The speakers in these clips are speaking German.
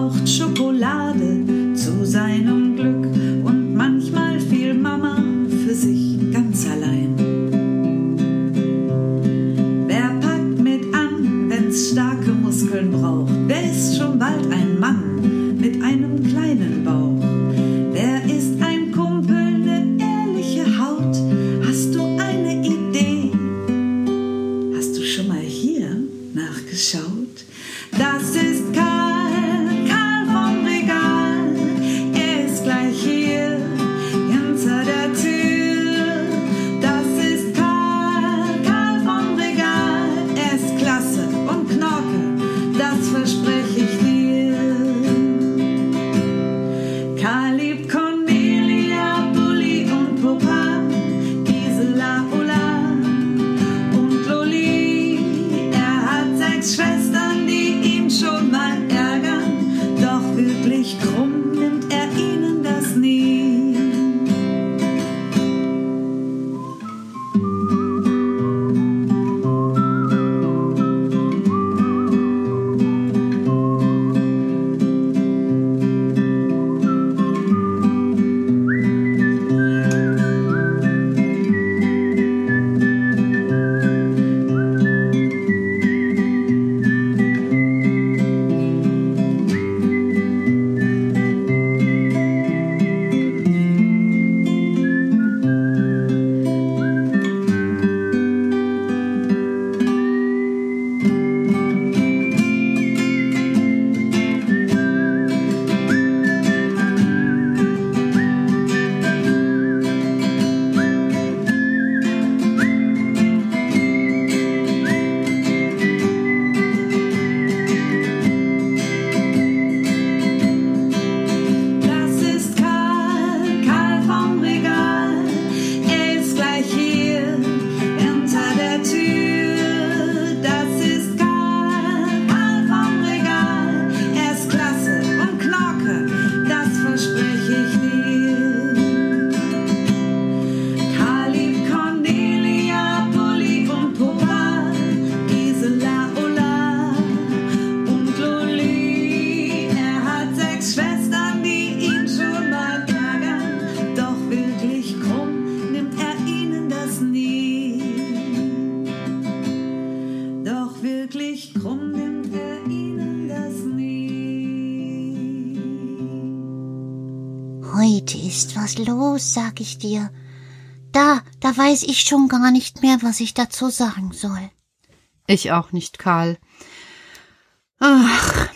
braucht Schokolade. los, sag ich dir. Da, da weiß ich schon gar nicht mehr, was ich dazu sagen soll. Ich auch nicht, Karl. Ach.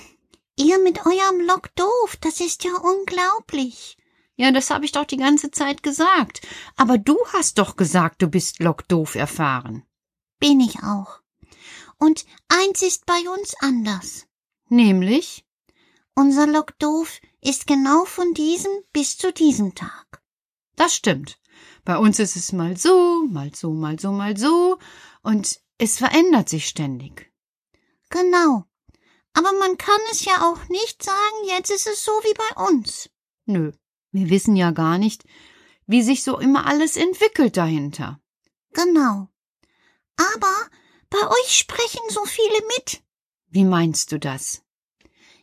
Ihr mit eurem Lock doof, das ist ja unglaublich. Ja, das habe ich doch die ganze Zeit gesagt. Aber du hast doch gesagt, du bist Lock doof erfahren. Bin ich auch. Und eins ist bei uns anders. Nämlich? Unser Lock doof ist genau von diesem bis zu diesem Tag. Das stimmt. Bei uns ist es mal so, mal so, mal so, mal so, und es verändert sich ständig. Genau. Aber man kann es ja auch nicht sagen, jetzt ist es so wie bei uns. Nö, wir wissen ja gar nicht, wie sich so immer alles entwickelt dahinter. Genau. Aber bei euch sprechen so viele mit. Wie meinst du das?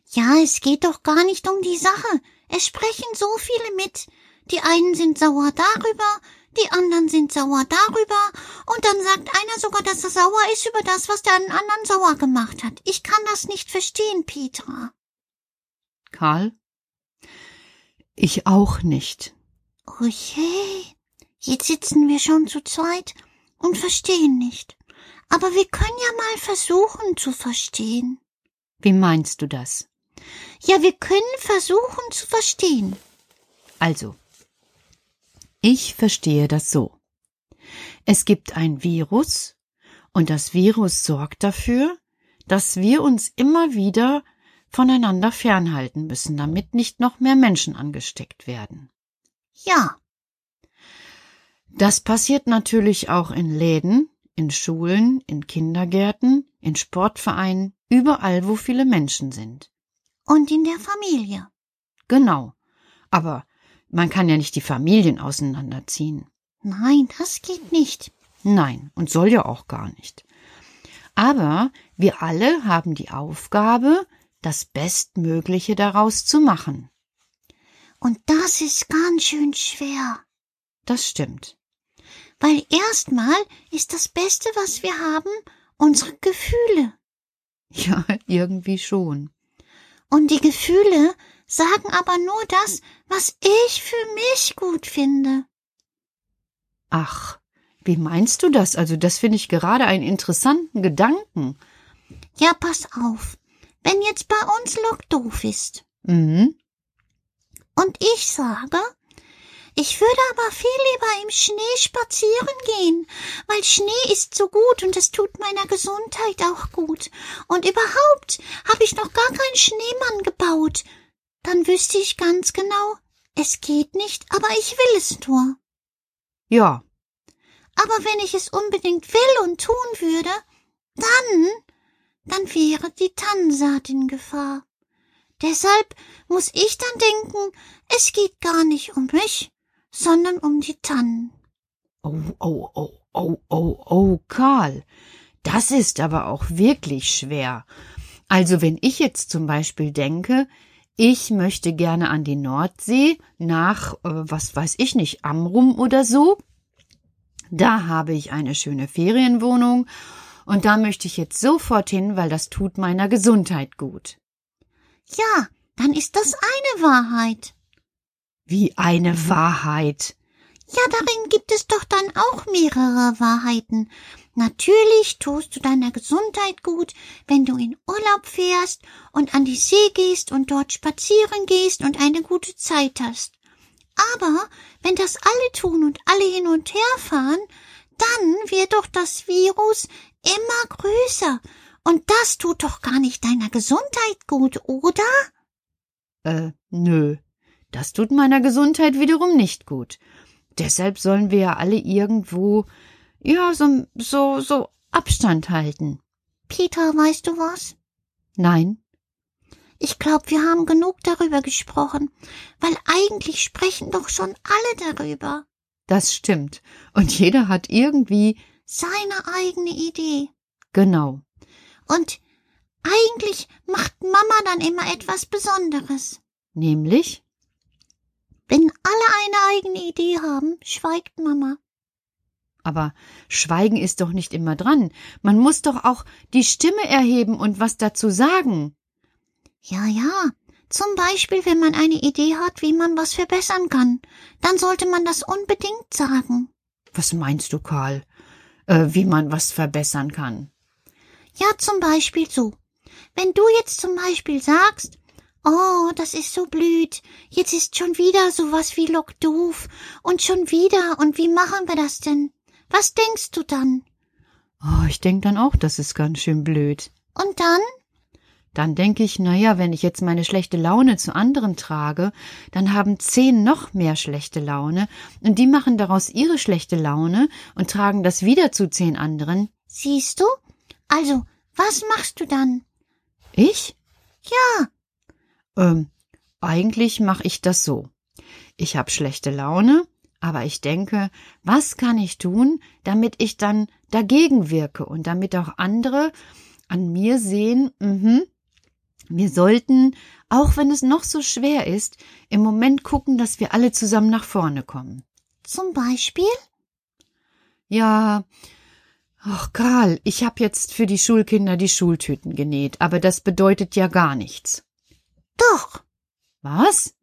Ja, es geht doch gar nicht um die Sache. Es sprechen so viele mit. Die einen sind sauer darüber, die anderen sind sauer darüber, und dann sagt einer sogar, dass er sauer ist über das, was der anderen sauer gemacht hat. Ich kann das nicht verstehen, Petra. Karl? Ich auch nicht. Oh je, jetzt sitzen wir schon zu zweit und verstehen nicht. Aber wir können ja mal versuchen zu verstehen. Wie meinst du das? Ja, wir können versuchen zu verstehen. Also, ich verstehe das so. Es gibt ein Virus, und das Virus sorgt dafür, dass wir uns immer wieder voneinander fernhalten müssen, damit nicht noch mehr Menschen angesteckt werden. Ja. Das passiert natürlich auch in Läden, in Schulen, in Kindergärten, in Sportvereinen, überall, wo viele Menschen sind. Und in der Familie. Genau. Aber man kann ja nicht die Familien auseinanderziehen. Nein, das geht nicht. Nein, und soll ja auch gar nicht. Aber wir alle haben die Aufgabe, das Bestmögliche daraus zu machen. Und das ist ganz schön schwer. Das stimmt. Weil erstmal ist das Beste, was wir haben, unsere Gefühle. Ja, irgendwie schon. Und die Gefühle sagen aber nur das, was ich für mich gut finde. Ach, wie meinst du das? Also das finde ich gerade einen interessanten Gedanken. Ja, pass auf. Wenn jetzt bei uns Lok doof ist. Mhm. Und ich sage, ich würde aber viel lieber im Schnee spazieren gehen, weil Schnee ist so gut und es tut meiner Gesundheit auch gut. Und überhaupt habe ich noch gar keinen Schneemann gebaut. Dann wüsste ich ganz genau, es geht nicht, aber ich will es nur. Ja. Aber wenn ich es unbedingt will und tun würde, dann, dann wäre die Tannensaat in Gefahr. Deshalb muss ich dann denken, es geht gar nicht um mich, sondern um die Tannen. Oh, oh, oh, oh, oh, oh, Karl. Das ist aber auch wirklich schwer. Also wenn ich jetzt zum Beispiel denke, ich möchte gerne an die Nordsee nach, äh, was weiß ich nicht, Amrum oder so, da habe ich eine schöne Ferienwohnung und da möchte ich jetzt sofort hin, weil das tut meiner Gesundheit gut. Ja, dann ist das eine Wahrheit. Wie eine Wahrheit. Ja, darin gibt es doch dann auch mehrere Wahrheiten. Natürlich tust du deiner Gesundheit gut, wenn du in Urlaub fährst und an die See gehst und dort spazieren gehst und eine gute Zeit hast. Aber wenn das alle tun und alle hin und her fahren, dann wird doch das Virus immer größer. Und das tut doch gar nicht deiner Gesundheit gut, oder? Äh, nö. Das tut meiner Gesundheit wiederum nicht gut. Deshalb sollen wir ja alle irgendwo, ja, so, so, so Abstand halten. Peter, weißt du was? Nein. Ich glaube, wir haben genug darüber gesprochen, weil eigentlich sprechen doch schon alle darüber. Das stimmt. Und jeder hat irgendwie seine eigene Idee. Genau. Und eigentlich macht Mama dann immer etwas Besonderes. Nämlich? Wenn alle eine eigene Idee haben, schweigt Mama. Aber Schweigen ist doch nicht immer dran. Man muss doch auch die Stimme erheben und was dazu sagen. Ja, ja. Zum Beispiel, wenn man eine Idee hat, wie man was verbessern kann, dann sollte man das unbedingt sagen. Was meinst du, Karl? Äh, wie man was verbessern kann? Ja, zum Beispiel so. Wenn du jetzt zum Beispiel sagst, Oh, das ist so blöd. Jetzt ist schon wieder sowas wie Lock doof. Und schon wieder. Und wie machen wir das denn? Was denkst du dann? Oh, ich denk dann auch, das ist ganz schön blöd. Und dann? Dann denke ich, na ja, wenn ich jetzt meine schlechte Laune zu anderen trage, dann haben zehn noch mehr schlechte Laune und die machen daraus ihre schlechte Laune und tragen das wieder zu zehn anderen. Siehst du? Also, was machst du dann? Ich? Ja. Ähm, eigentlich mache ich das so. Ich habe schlechte Laune, aber ich denke, was kann ich tun, damit ich dann dagegen wirke und damit auch andere an mir sehen, mhm, wir sollten, auch wenn es noch so schwer ist, im Moment gucken, dass wir alle zusammen nach vorne kommen. Zum Beispiel? Ja, ach Karl, ich habe jetzt für die Schulkinder die Schultüten genäht, aber das bedeutet ja gar nichts. Doch. Was?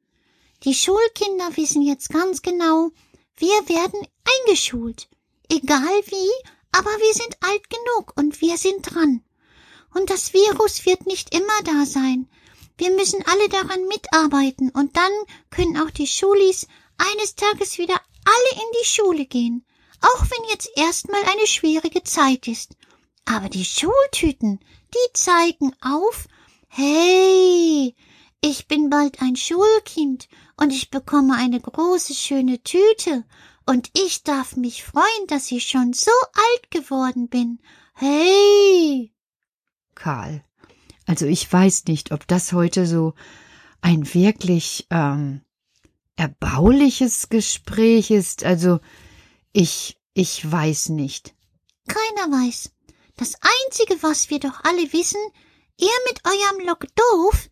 Die Schulkinder wissen jetzt ganz genau, wir werden eingeschult. Egal wie, aber wir sind alt genug und wir sind dran. Und das Virus wird nicht immer da sein. Wir müssen alle daran mitarbeiten und dann können auch die Schulis eines Tages wieder alle in die Schule gehen. Auch wenn jetzt erstmal eine schwierige Zeit ist. Aber die Schultüten, die zeigen auf, hey, ich bin bald ein Schulkind und ich bekomme eine große schöne Tüte und ich darf mich freuen, dass ich schon so alt geworden bin. Hey! Karl, also ich weiß nicht, ob das heute so ein wirklich ähm, erbauliches Gespräch ist. Also ich, ich weiß nicht. Keiner weiß. Das Einzige, was wir doch alle wissen, ihr mit eurem Lock doof,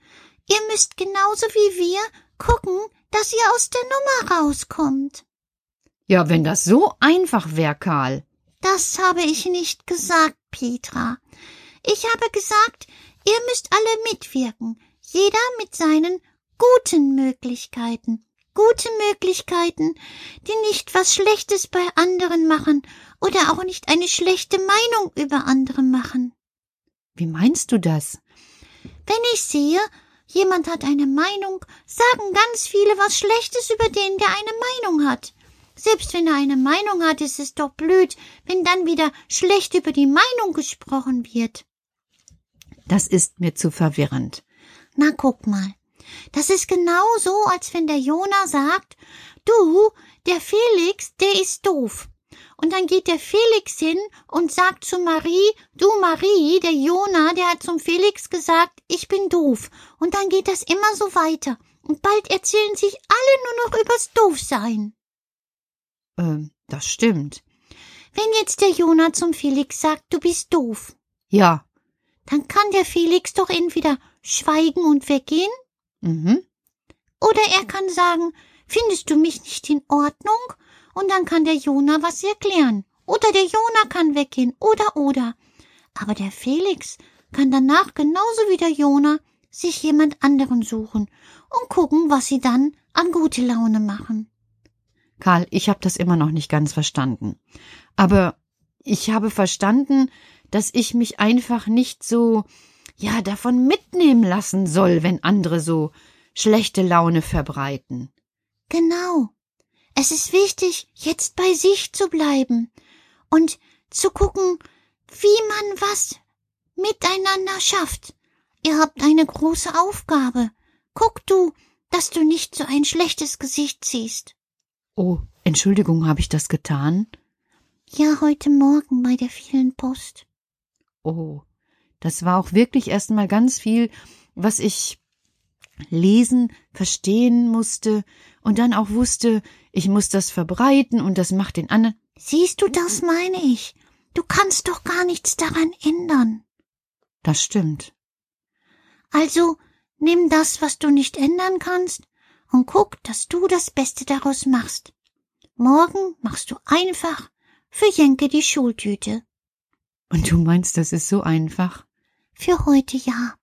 ihr müsst genauso wie wir gucken, dass ihr aus der Nummer rauskommt. Ja, wenn das so einfach wäre, Karl. Das habe ich nicht gesagt, Petra. Ich habe gesagt, ihr müsst alle mitwirken, jeder mit seinen guten Möglichkeiten. Gute Möglichkeiten, die nicht was Schlechtes bei anderen machen oder auch nicht eine schlechte Meinung über andere machen. Wie meinst du das? Wenn ich sehe, jemand hat eine Meinung, sagen ganz viele was Schlechtes über den, der eine Meinung hat. Selbst wenn er eine Meinung hat, ist es doch blöd, wenn dann wieder schlecht über die Meinung gesprochen wird. Das ist mir zu verwirrend. Na, guck mal. Das ist genau so, als wenn der Jona sagt, du, der Felix, der ist doof. Und dann geht der Felix hin und sagt zu Marie, du Marie, der Jona, der hat zum Felix gesagt, ich bin doof. Und dann geht das immer so weiter. Und bald erzählen sich alle nur noch übers Doofsein. Ähm, das stimmt. Wenn jetzt der Jona zum Felix sagt, du bist doof. Ja. Dann kann der Felix doch entweder schweigen und weggehen. Mhm. Oder er kann sagen, findest du mich nicht in Ordnung? Und dann kann der Jona was erklären. Oder der Jona kann weggehen. Oder, oder. Aber der Felix kann danach genauso wie der Jona sich jemand anderen suchen und gucken, was sie dann an gute Laune machen. Karl, ich habe das immer noch nicht ganz verstanden. Aber ich habe verstanden, dass ich mich einfach nicht so, ja, davon mitnehmen lassen soll, wenn andere so schlechte Laune verbreiten. Genau. Es ist wichtig, jetzt bei sich zu bleiben und zu gucken, wie man was miteinander schafft. Ihr habt eine große Aufgabe. Guck du, dass du nicht so ein schlechtes Gesicht ziehst. Oh, Entschuldigung, habe ich das getan? Ja, heute Morgen bei der vielen Post. Oh, das war auch wirklich erst mal ganz viel, was ich lesen, verstehen musste und dann auch wusste, ich muss das verbreiten und das macht den anderen. Siehst du, das meine ich. Du kannst doch gar nichts daran ändern. Das stimmt. Also nimm das, was du nicht ändern kannst, und guck, dass du das Beste daraus machst. Morgen machst du einfach für Jenke die Schultüte. Und du meinst, das ist so einfach? Für heute ja.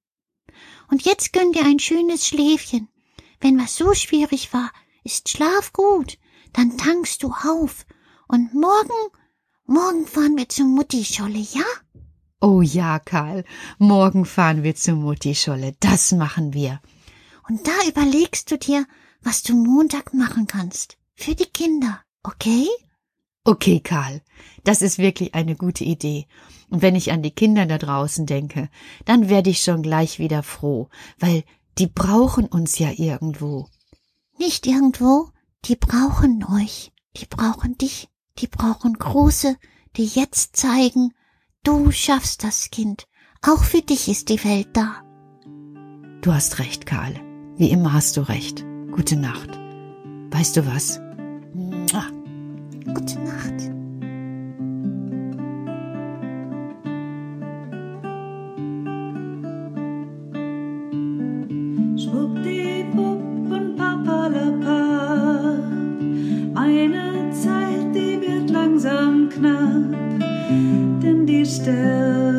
Und jetzt gönn dir ein schönes Schläfchen. Wenn was so schwierig war, ist Schlaf gut. Dann tankst du auf. Und morgen, morgen fahren wir zur Muttischolle, ja? Oh ja, Karl. Morgen fahren wir zur Muttischolle. Das machen wir. Und da überlegst du dir, was du Montag machen kannst. Für die Kinder, okay? Okay, Karl. Das ist wirklich eine gute Idee. Und wenn ich an die Kinder da draußen denke, dann werde ich schon gleich wieder froh, weil die brauchen uns ja irgendwo. Nicht irgendwo, die brauchen euch, die brauchen dich, die brauchen Große, die jetzt zeigen, du schaffst das Kind, auch für dich ist die Welt da. Du hast recht, Karl. Wie immer hast du recht. Gute Nacht. Weißt du was? Mua. Gute Nacht. Denn